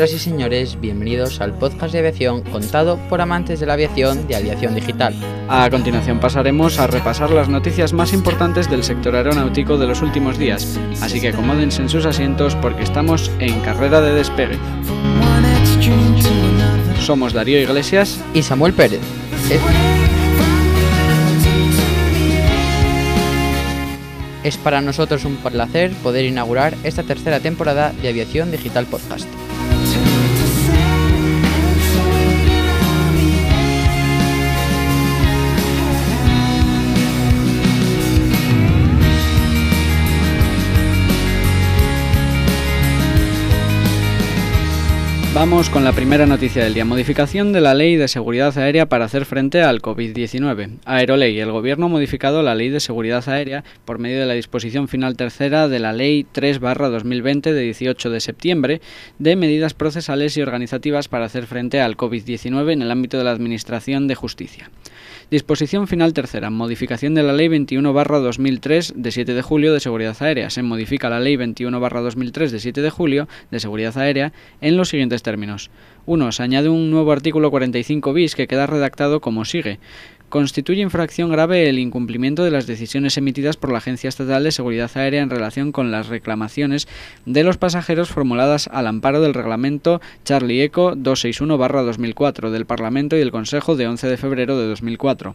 Señoras y señores, bienvenidos al podcast de aviación contado por amantes de la aviación de Aviación Digital. A continuación pasaremos a repasar las noticias más importantes del sector aeronáutico de los últimos días, así que acomódense en sus asientos porque estamos en carrera de despegue. Somos Darío Iglesias y Samuel Pérez. Es para nosotros un placer poder inaugurar esta tercera temporada de Aviación Digital Podcast. Vamos con la primera noticia del día. Modificación de la Ley de Seguridad Aérea para hacer frente al COVID-19. Aeroley. El Gobierno ha modificado la Ley de Seguridad Aérea por medio de la disposición final tercera de la Ley 3-2020 de 18 de septiembre de medidas procesales y organizativas para hacer frente al COVID-19 en el ámbito de la Administración de Justicia. Disposición final tercera. Modificación de la Ley 21-2003 de 7 de julio de Seguridad Aérea. Se modifica la Ley 21-2003 de 7 de julio de Seguridad Aérea en los siguientes términos. 1. Se añade un nuevo artículo 45 bis que queda redactado como sigue. Constituye infracción grave el incumplimiento de las decisiones emitidas por la Agencia Estatal de Seguridad Aérea en relación con las reclamaciones de los pasajeros formuladas al amparo del reglamento Charlie Eco 261-2004 del Parlamento y del Consejo de 11 de febrero de 2004.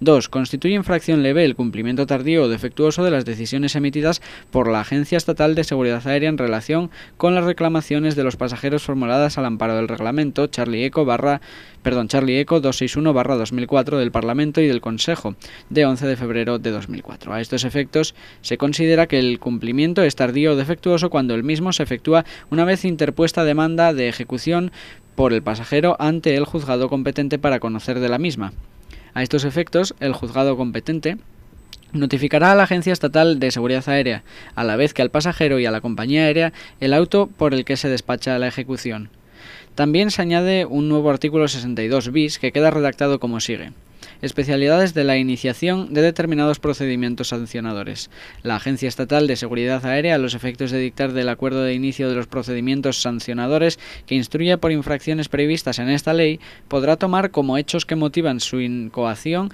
2. Constituye infracción leve el cumplimiento tardío o defectuoso de las decisiones emitidas por la Agencia Estatal de Seguridad Aérea en relación con las reclamaciones de los pasajeros formuladas al amparo del reglamento Charlie Eco barra perdón, Charlie Eco 261-2004 del Parlamento y del Consejo de 11 de febrero de 2004. A estos efectos, se considera que el cumplimiento es tardío o defectuoso cuando el mismo se efectúa una vez interpuesta demanda de ejecución por el pasajero ante el juzgado competente para conocer de la misma. A estos efectos, el juzgado competente notificará a la Agencia Estatal de Seguridad Aérea, a la vez que al pasajero y a la compañía aérea, el auto por el que se despacha la ejecución. También se añade un nuevo artículo 62 bis que queda redactado como sigue especialidades de la iniciación de determinados procedimientos sancionadores. La Agencia Estatal de Seguridad Aérea, a los efectos de dictar del acuerdo de inicio de los procedimientos sancionadores que instruye por infracciones previstas en esta ley, podrá tomar como hechos que motivan su incoación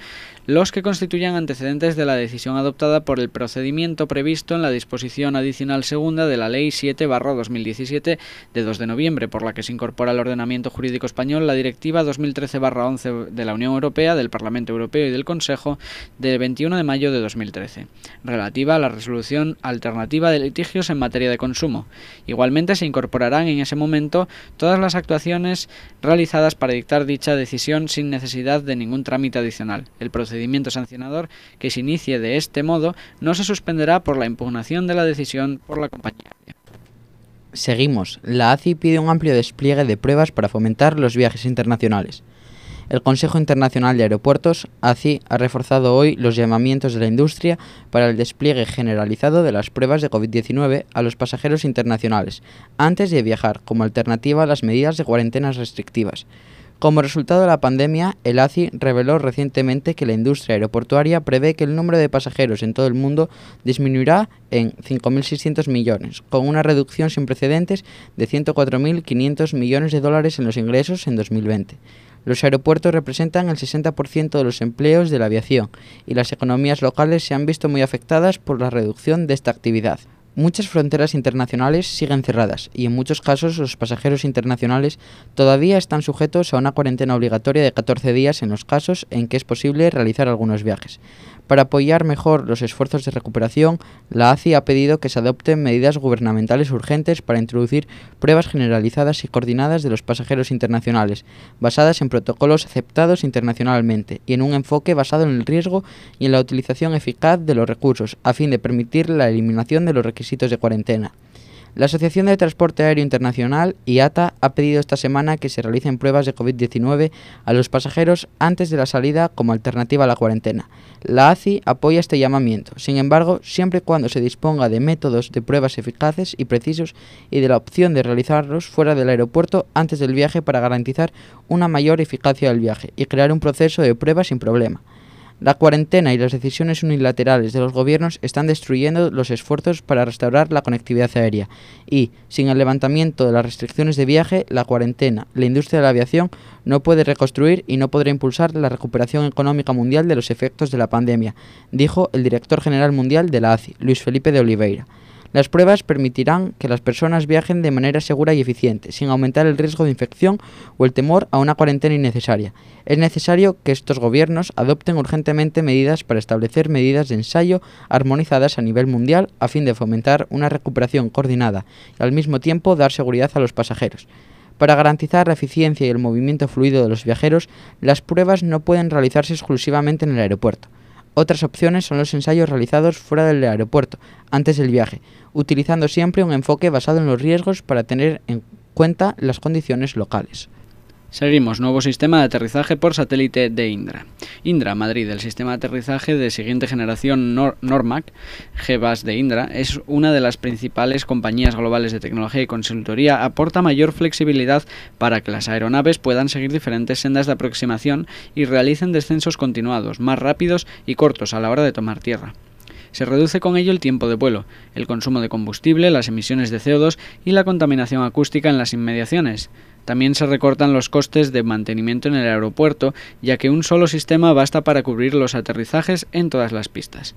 los que constituyan antecedentes de la decisión adoptada por el procedimiento previsto en la disposición adicional segunda de la Ley 7-2017 de 2 de noviembre, por la que se incorpora al ordenamiento jurídico español la Directiva 2013-11 de la Unión Europea del Parlamento Europeo y del Consejo del 21 de mayo de 2013, relativa a la resolución alternativa de litigios en materia de consumo. Igualmente se incorporarán en ese momento todas las actuaciones realizadas para dictar dicha decisión sin necesidad de ningún trámite adicional. El procedimiento sancionador que se inicie de este modo no se suspenderá por la impugnación de la decisión por la compañía. Seguimos. La ACI pide un amplio despliegue de pruebas para fomentar los viajes internacionales. El Consejo Internacional de Aeropuertos, ACI, ha reforzado hoy los llamamientos de la industria para el despliegue generalizado de las pruebas de COVID-19 a los pasajeros internacionales antes de viajar como alternativa a las medidas de cuarentenas restrictivas. Como resultado de la pandemia, el ACI reveló recientemente que la industria aeroportuaria prevé que el número de pasajeros en todo el mundo disminuirá en 5.600 millones, con una reducción sin precedentes de 104.500 millones de dólares en los ingresos en 2020. Los aeropuertos representan el 60% de los empleos de la aviación y las economías locales se han visto muy afectadas por la reducción de esta actividad. Muchas fronteras internacionales siguen cerradas y en muchos casos los pasajeros internacionales todavía están sujetos a una cuarentena obligatoria de 14 días en los casos en que es posible realizar algunos viajes. Para apoyar mejor los esfuerzos de recuperación, la ACI ha pedido que se adopten medidas gubernamentales urgentes para introducir pruebas generalizadas y coordinadas de los pasajeros internacionales, basadas en protocolos aceptados internacionalmente y en un enfoque basado en el riesgo y en la utilización eficaz de los recursos, a fin de permitir la eliminación de los requisitos de cuarentena. La Asociación de Transporte Aéreo Internacional, IATA, ha pedido esta semana que se realicen pruebas de COVID-19 a los pasajeros antes de la salida como alternativa a la cuarentena. La ACI apoya este llamamiento, sin embargo, siempre y cuando se disponga de métodos de pruebas eficaces y precisos y de la opción de realizarlos fuera del aeropuerto antes del viaje para garantizar una mayor eficacia del viaje y crear un proceso de pruebas sin problema. La cuarentena y las decisiones unilaterales de los gobiernos están destruyendo los esfuerzos para restaurar la conectividad aérea y, sin el levantamiento de las restricciones de viaje, la cuarentena, la industria de la aviación no puede reconstruir y no podrá impulsar la recuperación económica mundial de los efectos de la pandemia, dijo el director general mundial de la ACI, Luis Felipe de Oliveira. Las pruebas permitirán que las personas viajen de manera segura y eficiente, sin aumentar el riesgo de infección o el temor a una cuarentena innecesaria. Es necesario que estos gobiernos adopten urgentemente medidas para establecer medidas de ensayo armonizadas a nivel mundial a fin de fomentar una recuperación coordinada y al mismo tiempo dar seguridad a los pasajeros. Para garantizar la eficiencia y el movimiento fluido de los viajeros, las pruebas no pueden realizarse exclusivamente en el aeropuerto. Otras opciones son los ensayos realizados fuera del aeropuerto, antes del viaje, utilizando siempre un enfoque basado en los riesgos para tener en cuenta las condiciones locales. Seguimos, nuevo sistema de aterrizaje por satélite de Indra. Indra, Madrid, el sistema de aterrizaje de siguiente generación Normac, GBAS de Indra, es una de las principales compañías globales de tecnología y consultoría, aporta mayor flexibilidad para que las aeronaves puedan seguir diferentes sendas de aproximación y realicen descensos continuados, más rápidos y cortos a la hora de tomar tierra. Se reduce con ello el tiempo de vuelo, el consumo de combustible, las emisiones de CO2 y la contaminación acústica en las inmediaciones. También se recortan los costes de mantenimiento en el aeropuerto, ya que un solo sistema basta para cubrir los aterrizajes en todas las pistas.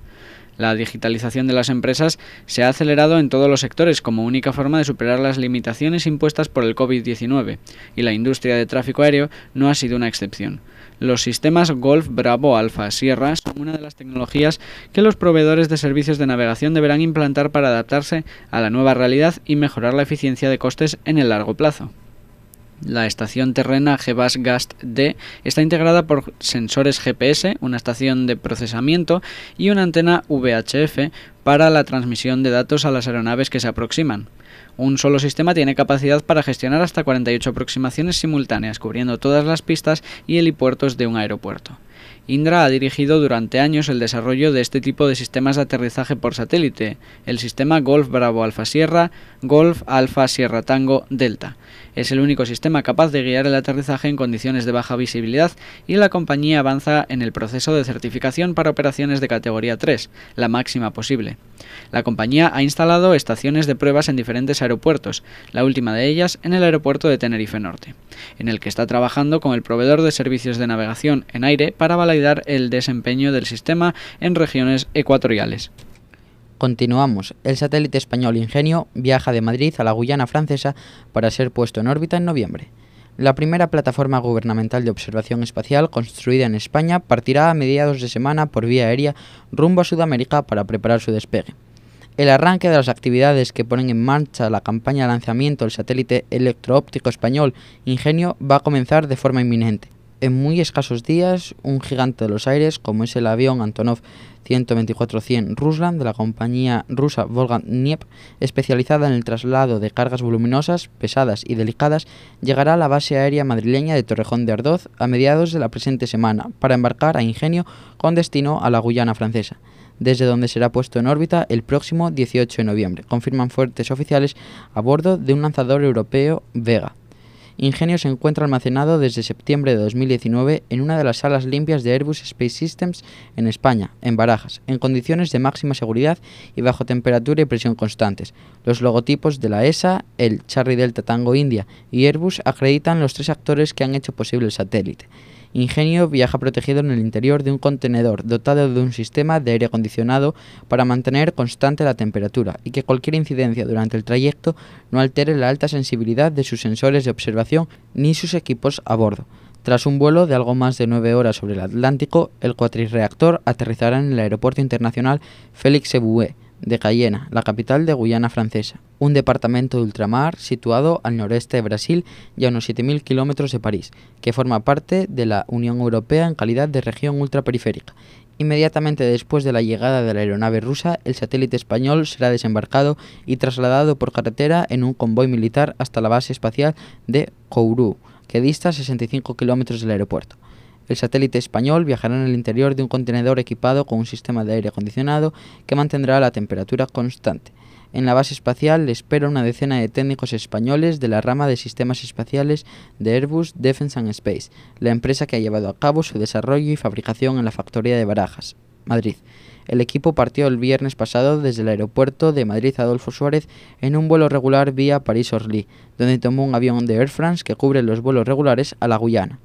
La digitalización de las empresas se ha acelerado en todos los sectores como única forma de superar las limitaciones impuestas por el COVID-19, y la industria de tráfico aéreo no ha sido una excepción. Los sistemas Golf Bravo Alpha Sierra son una de las tecnologías que los proveedores de servicios de navegación deberán implantar para adaptarse a la nueva realidad y mejorar la eficiencia de costes en el largo plazo. La estación terrena GBAS GAST D está integrada por sensores GPS, una estación de procesamiento y una antena VHF para la transmisión de datos a las aeronaves que se aproximan. Un solo sistema tiene capacidad para gestionar hasta 48 aproximaciones simultáneas, cubriendo todas las pistas y helipuertos de un aeropuerto. Indra ha dirigido durante años el desarrollo de este tipo de sistemas de aterrizaje por satélite, el sistema Golf Bravo Alfa Sierra, Golf Alfa Sierra Tango Delta. Es el único sistema capaz de guiar el aterrizaje en condiciones de baja visibilidad y la compañía avanza en el proceso de certificación para operaciones de categoría 3, la máxima posible. La compañía ha instalado estaciones de pruebas en diferentes aeropuertos, la última de ellas en el aeropuerto de Tenerife Norte, en el que está trabajando con el proveedor de servicios de navegación en aire para el desempeño del sistema en regiones ecuatoriales. Continuamos. El satélite español Ingenio viaja de Madrid a la Guyana francesa para ser puesto en órbita en noviembre. La primera plataforma gubernamental de observación espacial construida en España partirá a mediados de semana por vía aérea rumbo a Sudamérica para preparar su despegue. El arranque de las actividades que ponen en marcha la campaña de lanzamiento del satélite electroóptico español Ingenio va a comenzar de forma inminente. En muy escasos días, un gigante de los aires, como es el avión Antonov 124-100 Ruslan de la compañía rusa Volga Niep, especializada en el traslado de cargas voluminosas, pesadas y delicadas, llegará a la base aérea madrileña de Torrejón de Ardoz a mediados de la presente semana para embarcar a Ingenio con destino a la Guyana francesa desde donde será puesto en órbita el próximo 18 de noviembre, confirman fuertes oficiales a bordo de un lanzador europeo Vega. Ingenio se encuentra almacenado desde septiembre de 2019 en una de las salas limpias de Airbus Space Systems en España, en Barajas, en condiciones de máxima seguridad y bajo temperatura y presión constantes. Los logotipos de la ESA, el Charlie Delta Tango India y Airbus acreditan los tres actores que han hecho posible el satélite. Ingenio viaja protegido en el interior de un contenedor dotado de un sistema de aire acondicionado para mantener constante la temperatura y que cualquier incidencia durante el trayecto no altere la alta sensibilidad de sus sensores de observación ni sus equipos a bordo. Tras un vuelo de algo más de nueve horas sobre el Atlántico, el cuatrirreactor aterrizará en el Aeropuerto Internacional Félix Eboué, de Cayena, la capital de Guyana francesa, un departamento de ultramar situado al noreste de Brasil y a unos 7.000 kilómetros de París, que forma parte de la Unión Europea en calidad de región ultraperiférica. Inmediatamente después de la llegada de la aeronave rusa, el satélite español será desembarcado y trasladado por carretera en un convoy militar hasta la base espacial de Kourou, que dista 65 kilómetros del aeropuerto. El satélite español viajará en el interior de un contenedor equipado con un sistema de aire acondicionado que mantendrá la temperatura constante. En la base espacial espera una decena de técnicos españoles de la rama de sistemas espaciales de Airbus Defence and Space, la empresa que ha llevado a cabo su desarrollo y fabricación en la factoría de Barajas, Madrid. El equipo partió el viernes pasado desde el aeropuerto de Madrid Adolfo Suárez en un vuelo regular vía París-Orly, donde tomó un avión de Air France que cubre los vuelos regulares a la Guyana.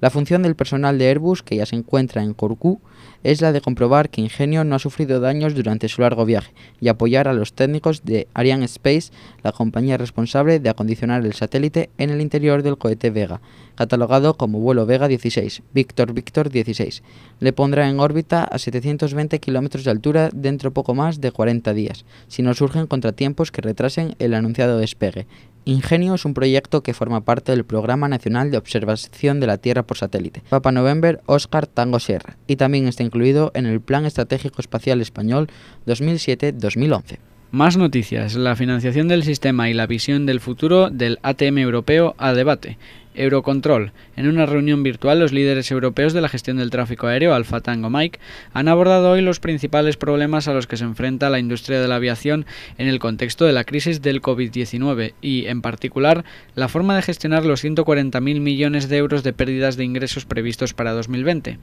La función del personal de Airbus, que ya se encuentra en Corcú, es la de comprobar que Ingenio no ha sufrido daños durante su largo viaje y apoyar a los técnicos de Ariane Space, la compañía responsable de acondicionar el satélite en el interior del cohete Vega, catalogado como vuelo Vega 16, Víctor Víctor 16. Le pondrá en órbita a 720 kilómetros de altura dentro poco más de 40 días, si no surgen contratiempos que retrasen el anunciado despegue, Ingenio es un proyecto que forma parte del Programa Nacional de Observación de la Tierra por Satélite, Papa November Oscar Tango Sierra, y también está incluido en el Plan Estratégico Espacial Español 2007-2011. Más noticias. La financiación del sistema y la visión del futuro del ATM europeo a debate. Eurocontrol. En una reunión virtual, los líderes europeos de la gestión del tráfico aéreo, Alfa Tango Mike, han abordado hoy los principales problemas a los que se enfrenta la industria de la aviación en el contexto de la crisis del COVID-19 y, en particular, la forma de gestionar los 140.000 millones de euros de pérdidas de ingresos previstos para 2020.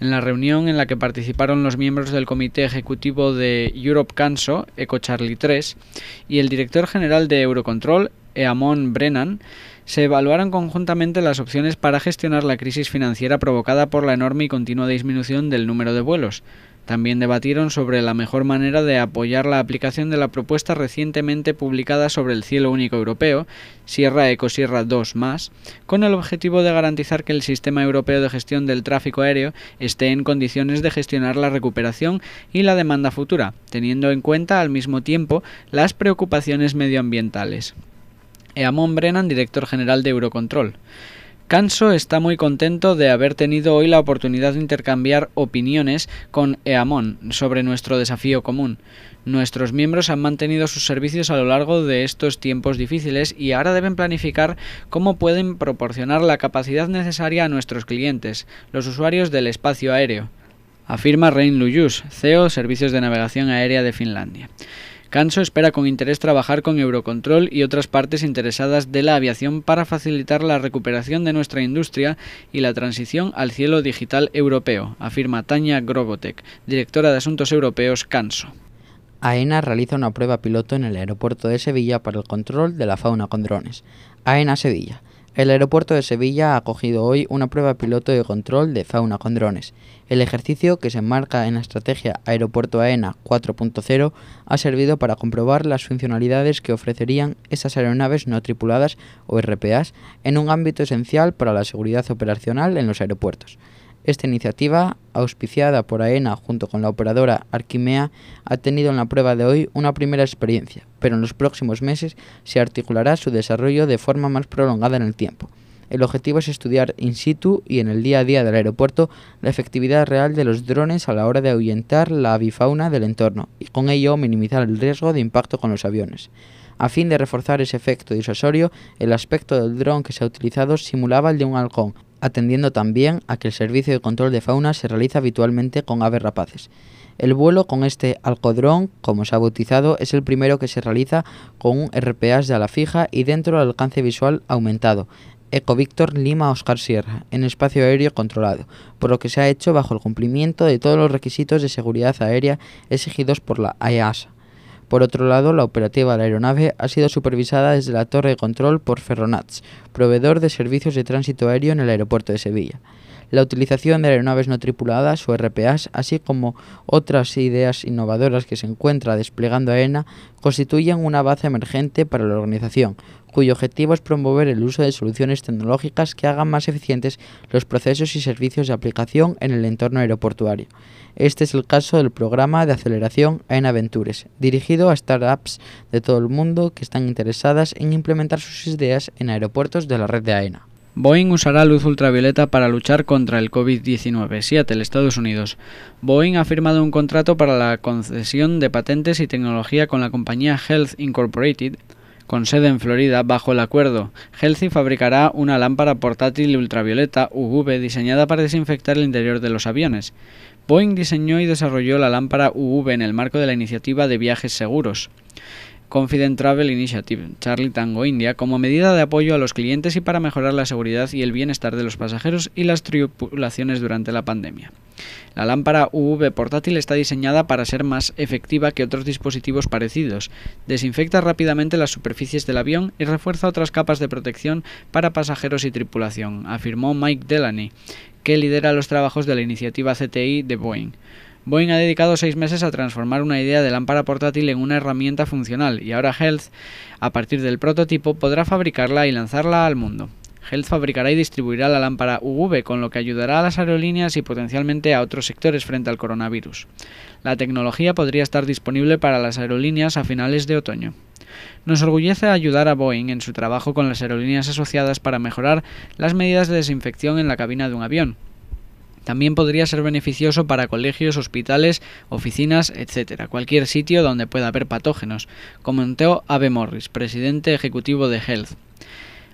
En la reunión en la que participaron los miembros del comité ejecutivo de Europe Canso, Eco Charlie 3, y el director general de Eurocontrol, Eamon Brennan, se evaluaron conjuntamente las opciones para gestionar la crisis financiera provocada por la enorme y continua disminución del número de vuelos. También debatieron sobre la mejor manera de apoyar la aplicación de la propuesta recientemente publicada sobre el cielo único europeo, Sierra Eco Sierra 2 con el objetivo de garantizar que el sistema europeo de gestión del tráfico aéreo esté en condiciones de gestionar la recuperación y la demanda futura, teniendo en cuenta al mismo tiempo las preocupaciones medioambientales. Eamon Brennan, director general de Eurocontrol. Canso está muy contento de haber tenido hoy la oportunidad de intercambiar opiniones con Eamon sobre nuestro desafío común. Nuestros miembros han mantenido sus servicios a lo largo de estos tiempos difíciles y ahora deben planificar cómo pueden proporcionar la capacidad necesaria a nuestros clientes, los usuarios del espacio aéreo, afirma Rein Lujus, CEO Servicios de Navegación Aérea de Finlandia. Canso espera con interés trabajar con Eurocontrol y otras partes interesadas de la aviación para facilitar la recuperación de nuestra industria y la transición al cielo digital europeo, afirma Tania Grogotek, directora de Asuntos Europeos Canso. AENA realiza una prueba piloto en el aeropuerto de Sevilla para el control de la fauna con drones. AENA Sevilla. El aeropuerto de Sevilla ha acogido hoy una prueba piloto de control de fauna con drones. El ejercicio, que se enmarca en la estrategia Aeropuerto AENA 4.0, ha servido para comprobar las funcionalidades que ofrecerían esas aeronaves no tripuladas o RPAs en un ámbito esencial para la seguridad operacional en los aeropuertos. Esta iniciativa, auspiciada por AENA junto con la operadora Arquimea, ha tenido en la prueba de hoy una primera experiencia, pero en los próximos meses se articulará su desarrollo de forma más prolongada en el tiempo. El objetivo es estudiar in situ y en el día a día del aeropuerto la efectividad real de los drones a la hora de ahuyentar la avifauna del entorno y con ello minimizar el riesgo de impacto con los aviones. A fin de reforzar ese efecto disuasorio, el aspecto del dron que se ha utilizado simulaba el de un halcón, atendiendo también a que el servicio de control de fauna se realiza habitualmente con aves rapaces. El vuelo con este alcodrón, como se ha bautizado, es el primero que se realiza con un RPAS de ala fija y dentro del alcance visual aumentado, Ecovictor Lima Oscar Sierra, en espacio aéreo controlado, por lo que se ha hecho bajo el cumplimiento de todos los requisitos de seguridad aérea exigidos por la AEASA. Por otro lado, la operativa de la aeronave ha sido supervisada desde la torre de control por Ferronats, proveedor de servicios de tránsito aéreo en el aeropuerto de Sevilla. La utilización de aeronaves no tripuladas o RPAs, así como otras ideas innovadoras que se encuentra desplegando AENA, constituyen una base emergente para la organización, cuyo objetivo es promover el uso de soluciones tecnológicas que hagan más eficientes los procesos y servicios de aplicación en el entorno aeroportuario. Este es el caso del programa de aceleración AENA Ventures, dirigido a startups de todo el mundo que están interesadas en implementar sus ideas en aeropuertos de la red de AENA. Boeing usará luz ultravioleta para luchar contra el COVID-19. Seattle, Estados Unidos. Boeing ha firmado un contrato para la concesión de patentes y tecnología con la compañía Health Incorporated con sede en Florida, bajo el acuerdo, Healthy fabricará una lámpara portátil ultravioleta UV diseñada para desinfectar el interior de los aviones. Boeing diseñó y desarrolló la lámpara UV en el marco de la iniciativa de viajes seguros. Confident Travel Initiative, Charlie Tango India, como medida de apoyo a los clientes y para mejorar la seguridad y el bienestar de los pasajeros y las tripulaciones durante la pandemia. La lámpara UV portátil está diseñada para ser más efectiva que otros dispositivos parecidos, desinfecta rápidamente las superficies del avión y refuerza otras capas de protección para pasajeros y tripulación, afirmó Mike Delaney, que lidera los trabajos de la iniciativa CTI de Boeing. Boeing ha dedicado seis meses a transformar una idea de lámpara portátil en una herramienta funcional y ahora Health, a partir del prototipo, podrá fabricarla y lanzarla al mundo. Health fabricará y distribuirá la lámpara UV, con lo que ayudará a las aerolíneas y potencialmente a otros sectores frente al coronavirus. La tecnología podría estar disponible para las aerolíneas a finales de otoño. Nos orgullece ayudar a Boeing en su trabajo con las aerolíneas asociadas para mejorar las medidas de desinfección en la cabina de un avión, también podría ser beneficioso para colegios, hospitales, oficinas, etc. Cualquier sitio donde pueda haber patógenos, comentó Ave Morris, presidente ejecutivo de Health.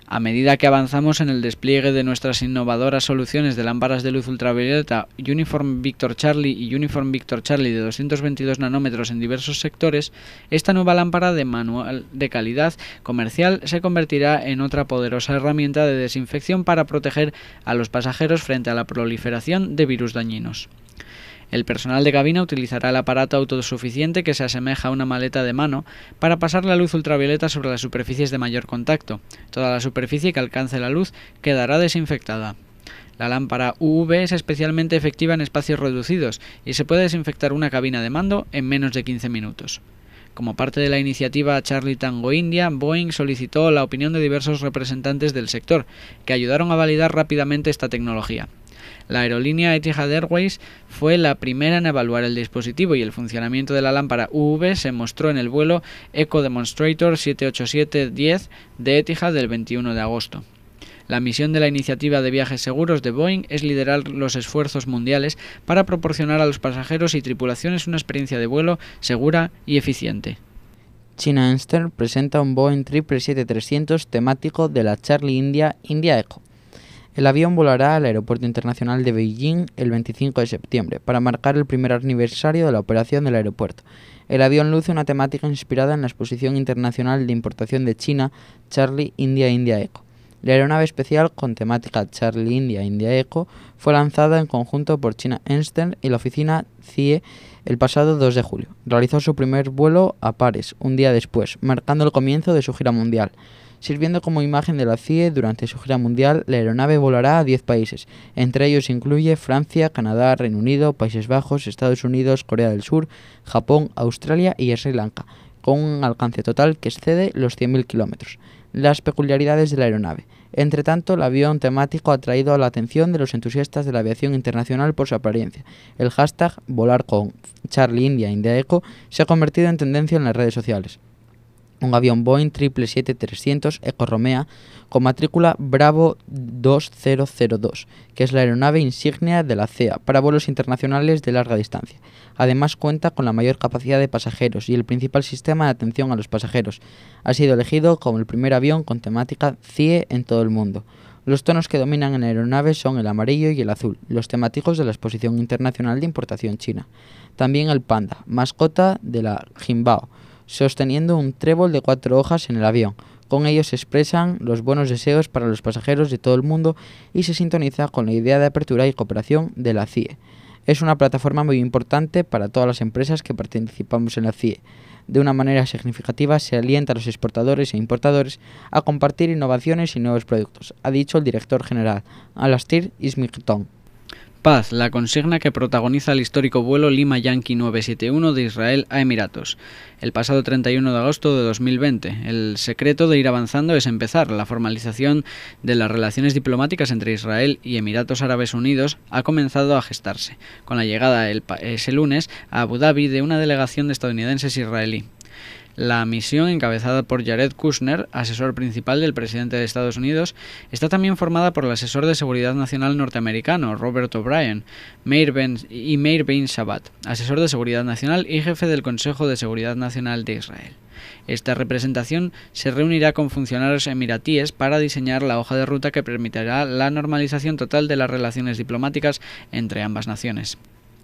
A medida que avanzamos en el despliegue de nuestras innovadoras soluciones de lámparas de luz ultravioleta Uniform Victor Charlie y Uniform Victor Charlie de 222 nanómetros en diversos sectores, esta nueva lámpara de manual de calidad comercial se convertirá en otra poderosa herramienta de desinfección para proteger a los pasajeros frente a la proliferación de virus dañinos. El personal de cabina utilizará el aparato autosuficiente que se asemeja a una maleta de mano para pasar la luz ultravioleta sobre las superficies de mayor contacto. Toda la superficie que alcance la luz quedará desinfectada. La lámpara UV es especialmente efectiva en espacios reducidos y se puede desinfectar una cabina de mando en menos de 15 minutos. Como parte de la iniciativa Charlie Tango India, Boeing solicitó la opinión de diversos representantes del sector, que ayudaron a validar rápidamente esta tecnología. La aerolínea Etihad Airways fue la primera en evaluar el dispositivo y el funcionamiento de la lámpara UV se mostró en el vuelo Eco Demonstrator 787-10 de Etihad del 21 de agosto. La misión de la iniciativa de viajes seguros de Boeing es liderar los esfuerzos mundiales para proporcionar a los pasajeros y tripulaciones una experiencia de vuelo segura y eficiente. China Eastern presenta un Boeing 777-300 temático de la Charlie India India Eco. El avión volará al Aeropuerto Internacional de Beijing el 25 de septiembre para marcar el primer aniversario de la operación del aeropuerto. El avión luce una temática inspirada en la Exposición Internacional de Importación de China Charlie India India Eco. La aeronave especial con temática Charlie India India Eco fue lanzada en conjunto por China Eastern y la oficina CIE el pasado 2 de julio. Realizó su primer vuelo a Pares un día después, marcando el comienzo de su gira mundial. Sirviendo como imagen de la CIE durante su gira mundial, la aeronave volará a 10 países. Entre ellos incluye Francia, Canadá, Reino Unido, Países Bajos, Estados Unidos, Corea del Sur, Japón, Australia y Sri Lanka, con un alcance total que excede los 100.000 kilómetros. Las peculiaridades de la aeronave. Entre tanto, el avión temático ha traído la atención de los entusiastas de la aviación internacional por su apariencia. El hashtag volar con Charlie India se ha convertido en tendencia en las redes sociales un avión Boeing 777-300 Eco Romea con matrícula Bravo 2002, que es la aeronave insignia de la CEA para vuelos internacionales de larga distancia. Además cuenta con la mayor capacidad de pasajeros y el principal sistema de atención a los pasajeros. Ha sido elegido como el primer avión con temática CIE en todo el mundo. Los tonos que dominan en la aeronave son el amarillo y el azul, los temáticos de la Exposición Internacional de Importación China. También el panda, mascota de la Jimbao, sosteniendo un trébol de cuatro hojas en el avión. Con ellos se expresan los buenos deseos para los pasajeros de todo el mundo y se sintoniza con la idea de apertura y cooperación de la CIE. Es una plataforma muy importante para todas las empresas que participamos en la CIE. De una manera significativa se alienta a los exportadores e importadores a compartir innovaciones y nuevos productos, ha dicho el director general, Alastir Ismigton. Paz, la consigna que protagoniza el histórico vuelo Lima Yankee 971 de Israel a Emiratos. El pasado 31 de agosto de 2020, el secreto de ir avanzando es empezar. La formalización de las relaciones diplomáticas entre Israel y Emiratos Árabes Unidos ha comenzado a gestarse, con la llegada ese lunes a Abu Dhabi de una delegación de estadounidenses israelí. La misión, encabezada por Jared Kushner, asesor principal del presidente de Estados Unidos, está también formada por el asesor de seguridad nacional norteamericano, Robert O'Brien, y Meir Ben Shabbat, asesor de seguridad nacional y jefe del Consejo de Seguridad Nacional de Israel. Esta representación se reunirá con funcionarios emiratíes para diseñar la hoja de ruta que permitirá la normalización total de las relaciones diplomáticas entre ambas naciones.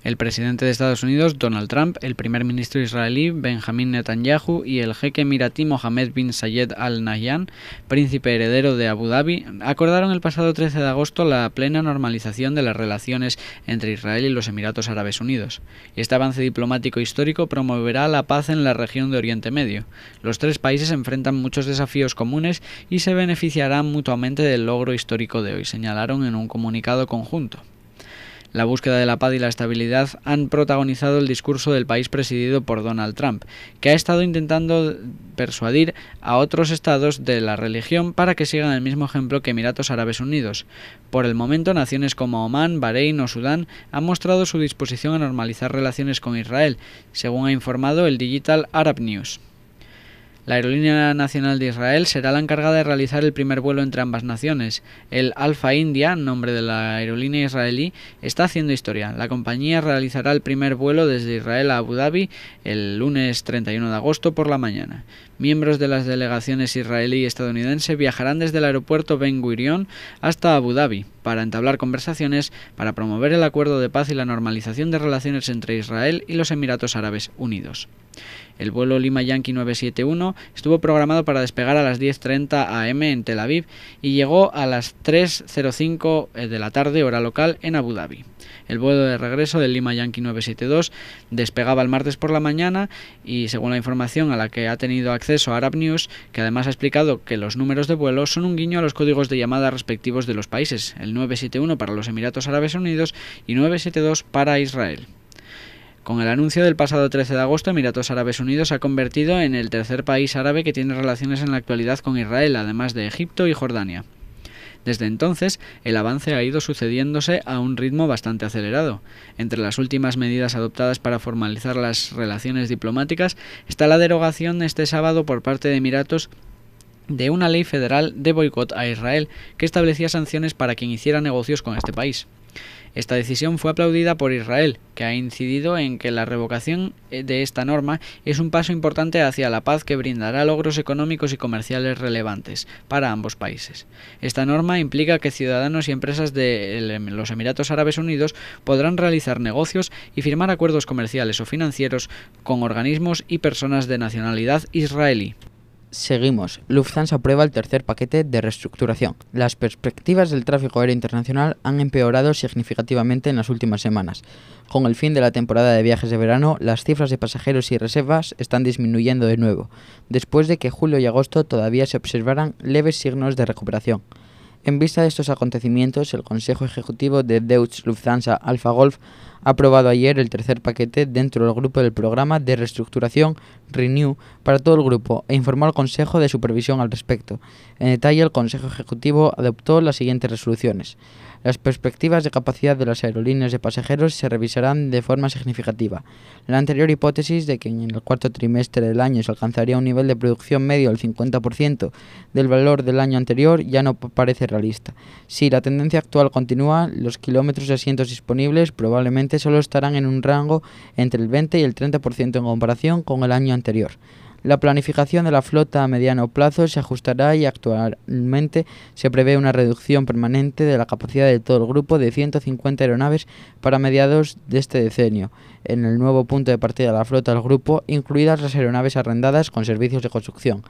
El presidente de Estados Unidos, Donald Trump, el primer ministro israelí, Benjamin Netanyahu, y el jeque emiratí Mohammed bin Zayed Al Nahyan, príncipe heredero de Abu Dhabi, acordaron el pasado 13 de agosto la plena normalización de las relaciones entre Israel y los Emiratos Árabes Unidos. Este avance diplomático histórico promoverá la paz en la región de Oriente Medio. Los tres países enfrentan muchos desafíos comunes y se beneficiarán mutuamente del logro histórico de hoy, señalaron en un comunicado conjunto. La búsqueda de la paz y la estabilidad han protagonizado el discurso del país presidido por Donald Trump, que ha estado intentando persuadir a otros estados de la religión para que sigan el mismo ejemplo que Emiratos Árabes Unidos. Por el momento, naciones como Omán, Bahrein o Sudán han mostrado su disposición a normalizar relaciones con Israel, según ha informado el Digital Arab News. La Aerolínea Nacional de Israel será la encargada de realizar el primer vuelo entre ambas naciones. El Alfa India, nombre de la aerolínea israelí, está haciendo historia. La compañía realizará el primer vuelo desde Israel a Abu Dhabi el lunes 31 de agosto por la mañana. Miembros de las delegaciones israelí y estadounidense viajarán desde el aeropuerto Ben Gurion hasta Abu Dhabi para entablar conversaciones para promover el acuerdo de paz y la normalización de relaciones entre Israel y los Emiratos Árabes Unidos. El vuelo Lima Yankee 971 estuvo programado para despegar a las 10.30 am en Tel Aviv y llegó a las 3.05 eh, de la tarde hora local en Abu Dhabi. El vuelo de regreso del Lima Yankee 972 despegaba el martes por la mañana y según la información a la que ha tenido acceso Arab News, que además ha explicado que los números de vuelo son un guiño a los códigos de llamada respectivos de los países, el 971 para los Emiratos Árabes Unidos y 972 para Israel. Con el anuncio del pasado 13 de agosto, Emiratos Árabes Unidos se ha convertido en el tercer país árabe que tiene relaciones en la actualidad con Israel, además de Egipto y Jordania. Desde entonces, el avance ha ido sucediéndose a un ritmo bastante acelerado. Entre las últimas medidas adoptadas para formalizar las relaciones diplomáticas está la derogación este sábado por parte de Emiratos de una ley federal de boicot a Israel que establecía sanciones para quien hiciera negocios con este país. Esta decisión fue aplaudida por Israel, que ha incidido en que la revocación eh, de esta norma es un paso importante hacia la paz que brindará logros económicos y comerciales relevantes para ambos países. Esta norma implica que ciudadanos y empresas de los Emiratos Árabes Unidos podrán realizar negocios y firmar acuerdos comerciales o financieros con organismos y personas de nacionalidad israelí. Seguimos. Lufthansa aprueba el tercer paquete de reestructuración. Las perspectivas del tráfico aéreo internacional han empeorado significativamente en las últimas semanas. Con el fin de la temporada de viajes de verano, las cifras de pasajeros y reservas están disminuyendo de nuevo, después de que julio y agosto todavía se observaran leves signos de recuperación. En vista de estos acontecimientos, el Consejo Ejecutivo de Deutsche Lufthansa Alpha Golf ha aprobado ayer el tercer paquete dentro del grupo del programa de reestructuración Renew para todo el grupo e informó al Consejo de Supervisión al respecto. En detalle, el Consejo Ejecutivo adoptó las siguientes resoluciones. Las perspectivas de capacidad de las aerolíneas de pasajeros se revisarán de forma significativa. La anterior hipótesis de que en el cuarto trimestre del año se alcanzaría un nivel de producción medio del 50% del valor del año anterior ya no parece realista. Si la tendencia actual continúa, los kilómetros de asientos disponibles probablemente solo estarán en un rango entre el 20 y el 30% en comparación con el año anterior. La planificación de la flota a mediano plazo se ajustará y actualmente se prevé una reducción permanente de la capacidad de todo el grupo de 150 aeronaves para mediados de este decenio, en el nuevo punto de partida de la flota del grupo, incluidas las aeronaves arrendadas con servicios de construcción.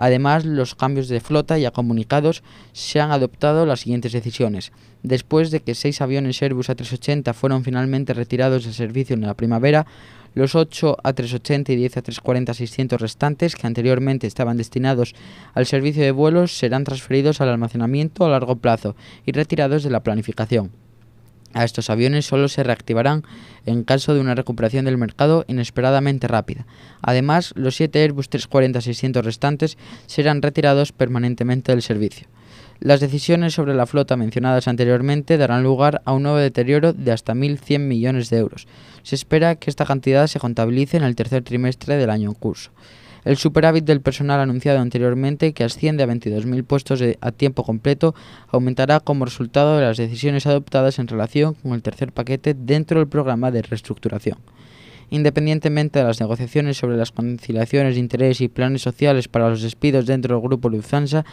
Además, los cambios de flota ya comunicados se han adoptado las siguientes decisiones. Después de que seis aviones Airbus A380 fueron finalmente retirados de servicio en la primavera, los 8 A380 y 10 A340-600 restantes, que anteriormente estaban destinados al servicio de vuelos, serán transferidos al almacenamiento a largo plazo y retirados de la planificación. A estos aviones solo se reactivarán en caso de una recuperación del mercado inesperadamente rápida. Además, los 7 Airbus 340-600 restantes serán retirados permanentemente del servicio. Las decisiones sobre la flota mencionadas anteriormente darán lugar a un nuevo deterioro de hasta 1.100 millones de euros. Se espera que esta cantidad se contabilice en el tercer trimestre del año en curso. El superávit del personal anunciado anteriormente, que asciende a 22.000 puestos a tiempo completo, aumentará como resultado de las decisiones adoptadas en relación con el tercer paquete dentro del programa de reestructuración. Independientemente de las negociaciones sobre las conciliaciones de interés y planes sociales para los despidos dentro del grupo Lufthansa,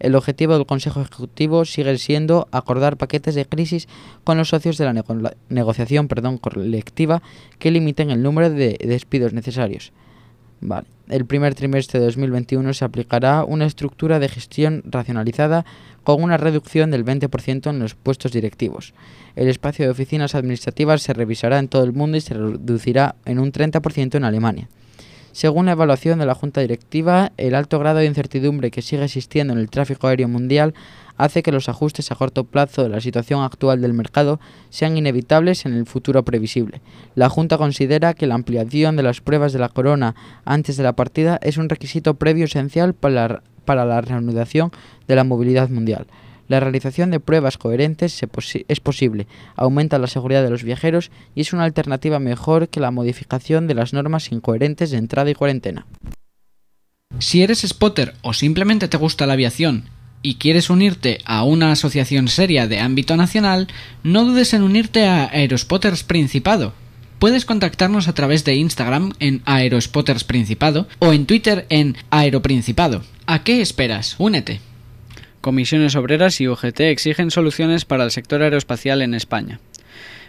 el objetivo del Consejo Ejecutivo sigue siendo acordar paquetes de crisis con los socios de la negociación colectiva que limiten el número de despidos necesarios. El primer trimestre de 2021 se aplicará una estructura de gestión racionalizada con una reducción del 20% en los puestos directivos. El espacio de oficinas administrativas se revisará en todo el mundo y se reducirá en un 30% en Alemania. Según la evaluación de la Junta Directiva, el alto grado de incertidumbre que sigue existiendo en el tráfico aéreo mundial hace que los ajustes a corto plazo de la situación actual del mercado sean inevitables en el futuro previsible. La Junta considera que la ampliación de las pruebas de la corona antes de la partida es un requisito previo esencial para la, reanudación de la movilidad mundial. La realización de pruebas coherentes es posible, aumenta la seguridad de los viajeros y es una alternativa mejor que la modificación de las normas incoherentes de entrada y cuarentena. Si eres spotter o simplemente te gusta la aviación y quieres unirte a una asociación seria de ámbito nacional, no dudes en unirte a Aerospotters Principado. Puedes contactarnos a través de Instagram en Aerospotters Principado o en Twitter en Aeroprincipado. ¿A qué esperas? Únete. Comisiones Obreras y UGT exigen soluciones para el sector aeroespacial en España.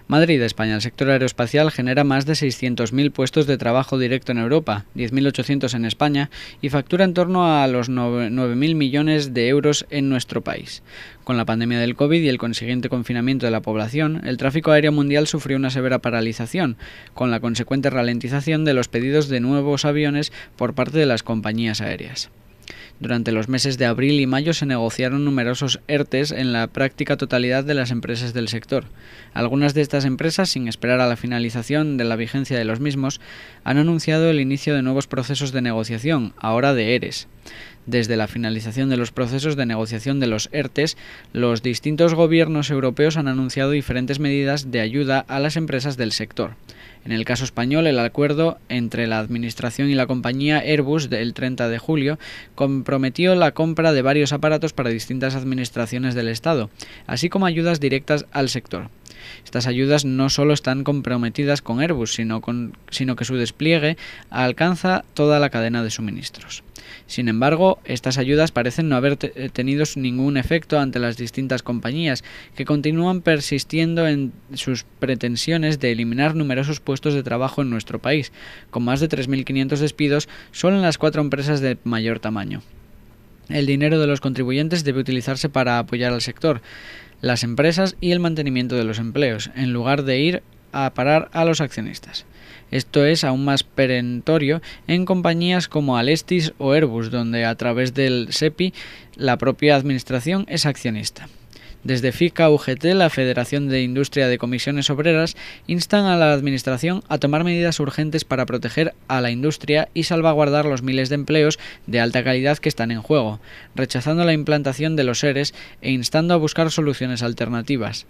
Madrid, España. El sector aeroespacial genera más de 600.000 puestos de trabajo directo en Europa, 10.800 en España y factura en torno a los 9.000 millones de euros en nuestro país. Con la pandemia del COVID y el consiguiente confinamiento de la población, el tráfico aéreo mundial sufrió una severa paralización, con la consecuente ralentización de los pedidos de nuevos aviones por parte de las compañías aéreas. Durante los meses de abril y mayo se negociaron numerosos ERTES en la práctica totalidad de las empresas del sector. Algunas de estas empresas, sin esperar a la finalización de la vigencia de los mismos, han anunciado el inicio de nuevos procesos de negociación, ahora de ERES. Desde la finalización de los procesos de negociación de los ERTES, los distintos gobiernos europeos han anunciado diferentes medidas de ayuda a las empresas del sector. En el caso español, el acuerdo entre la Administración y la compañía Airbus del 30 de julio comprometió la compra de varios aparatos para distintas administraciones del Estado, así como ayudas directas al sector. Estas ayudas no solo están comprometidas con Airbus, sino, sino que su despliegue alcanza toda la cadena de suministros. Sin embargo, estas ayudas parecen no haber eh, tenido ningún efecto ante las distintas compañías, que continúan persistiendo en sus pretensiones de eliminar numerosos puestos de trabajo en nuestro país, con más de 3.500 despidos solo en las cuatro empresas de mayor tamaño. El dinero de los contribuyentes debe utilizarse para apoyar al sector, las empresas y el mantenimiento de los empleos, en lugar de ir a parar a los accionistas. Esto es aún más perentorio en compañías como Alestis o Airbus, donde a través del SEPI la propia administración es accionista. Desde FICA UGT, la Federación de Industria de Comisiones Obreras, instan a la Administración a tomar medidas urgentes para proteger a la industria y salvaguardar los miles de empleos de alta calidad que están en juego, rechazando la implantación de los seres e instando a buscar soluciones alternativas.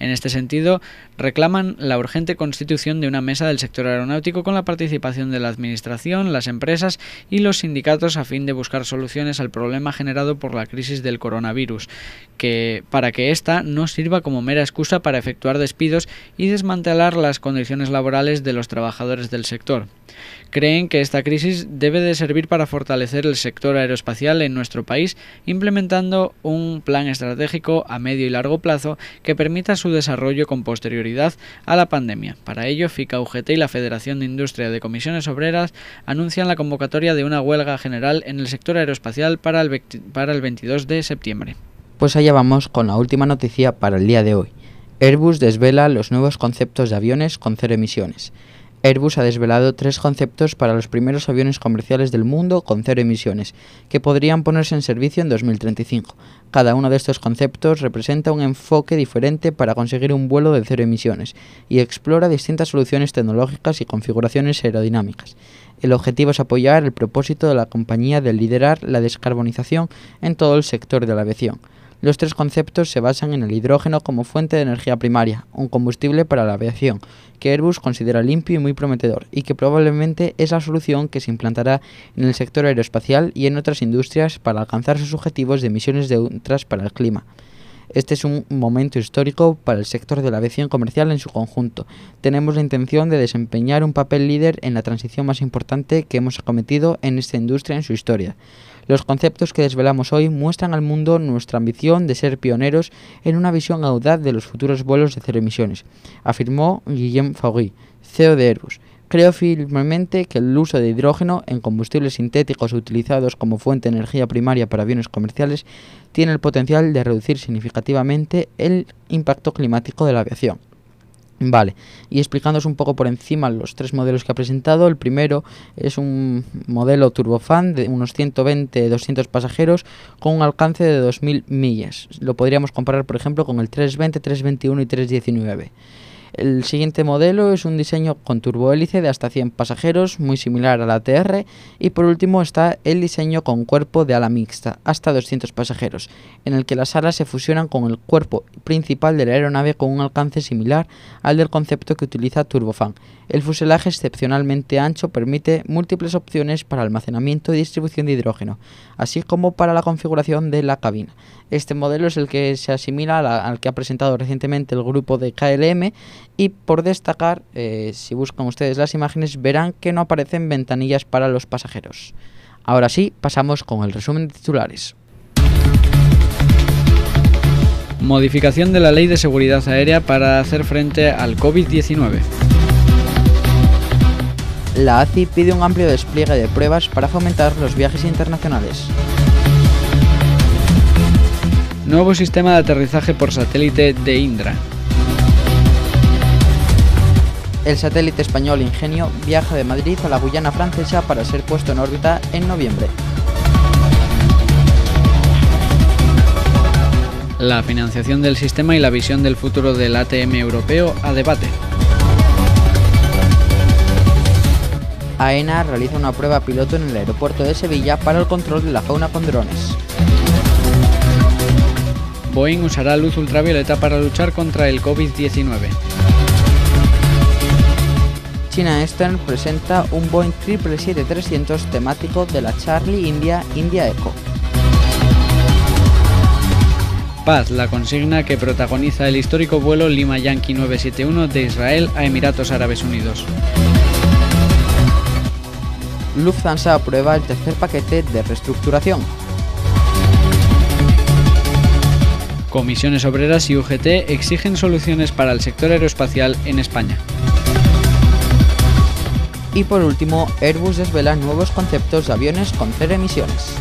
En este sentido, reclaman la urgente constitución de una mesa del sector aeronáutico con la participación de la Administración, las empresas y los sindicatos a fin de buscar soluciones al problema generado por la crisis del coronavirus, que para que ésta no sirva como mera excusa para efectuar despidos y desmantelar las condiciones laborales de los trabajadores del sector creen que esta crisis debe de servir para fortalecer el sector aeroespacial en nuestro país, implementando un plan estratégico a medio y largo plazo que permita su desarrollo con posterioridad a la pandemia. Para ello, FICA UGT y la Federación de Industria de Comisiones Obreras anuncian la convocatoria de una huelga general en el sector aeroespacial para el, para el 22 de septiembre. Pues allá vamos con la última noticia para el día de hoy. Airbus desvela los nuevos conceptos de aviones con cero emisiones. Airbus ha desvelado tres conceptos para los primeros aviones comerciales del mundo con cero emisiones, que podrían ponerse en servicio en 2035. Cada uno de estos conceptos representa un enfoque diferente para conseguir un vuelo de cero emisiones y explora distintas soluciones tecnológicas y configuraciones aerodinámicas. El objetivo es apoyar el propósito de la compañía de liderar la descarbonización en todo el sector de la aviación. Los tres conceptos se basan en el hidrógeno como fuente de energía primaria, un combustible para la aviación, que Airbus considera limpio y muy prometedor, y que probablemente es la solución que se implantará en el sector aeroespacial y en otras industrias para alcanzar sus objetivos de emisiones de ultras para el clima. Este es un momento histórico para el sector de la aviación comercial en su conjunto. Tenemos la intención de desempeñar un papel líder en la transición más importante que hemos acometido en esta industria en su historia. Los conceptos que desvelamos hoy muestran al mundo nuestra ambición de ser pioneros en una visión audaz de los futuros vuelos de cero emisiones, afirmó Guillaume Faury, CEO de Airbus. Creo firmemente que el uso de hidrógeno en combustibles sintéticos utilizados como fuente de energía primaria para aviones comerciales tiene el potencial de reducir significativamente el impacto climático de la aviación. Vale, y explicándoos un poco por encima los tres modelos que ha presentado. El primero es un modelo turbofan de unos 120-200 pasajeros con un alcance de 2.000 millas. Lo podríamos comparar, por ejemplo, con el 320, 321 y 319. El siguiente modelo es un diseño con turbohélice de hasta 100 pasajeros, muy similar a la TR, y por último está el diseño con cuerpo de ala mixta, hasta 200 pasajeros, en el que las alas se fusionan con el cuerpo principal de la aeronave con un alcance similar al del concepto que utiliza Turbofan. El fuselaje excepcionalmente ancho permite múltiples opciones para almacenamiento y distribución de hidrógeno, así como para la configuración de la cabina. Este modelo es el que se asimila al que ha presentado recientemente el grupo de KLM y por destacar, eh, si buscan ustedes las imágenes, verán que no aparecen ventanillas para los pasajeros. Ahora sí, pasamos con el resumen de titulares. Modificación de la Ley de Seguridad Aérea para hacer frente al COVID-19. La ACI pide un amplio despliegue de pruebas para fomentar los viajes internacionales. Nuevo sistema de aterrizaje por satélite de Indra. El satélite español Ingenio viaja de Madrid a la Guyana francesa para ser puesto en órbita en noviembre. La financiación del sistema y la visión del futuro del ATM europeo a debate. AENA realiza una prueba piloto en el aeropuerto de Sevilla para el control de la fauna con drones. Boeing usará luz ultravioleta para luchar contra el COVID-19. China Eastern presenta un Boeing 777-300 temático de la Charlie India India Eco. Paz, la consigna que protagoniza el histórico vuelo Lima Yankee 971 de Israel a Emiratos Árabes Unidos. Lufthansa aprueba el tercer paquete de reestructuración. Comisiones Obreras y UGT exigen soluciones para el sector aeroespacial en España. Y por último, Airbus desvela nuevos conceptos de aviones con cero emisiones.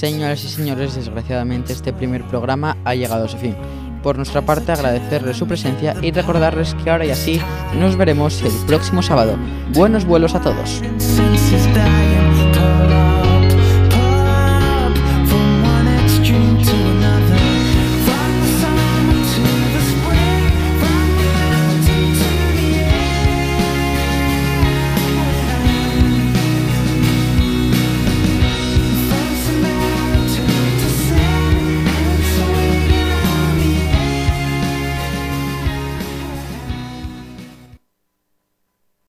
Señoras y señores, desgraciadamente este primer programa ha llegado a su fin. Por nuestra parte, agradecerles su presencia y recordarles que ahora y así nos veremos el próximo sábado. Buenos vuelos a todos.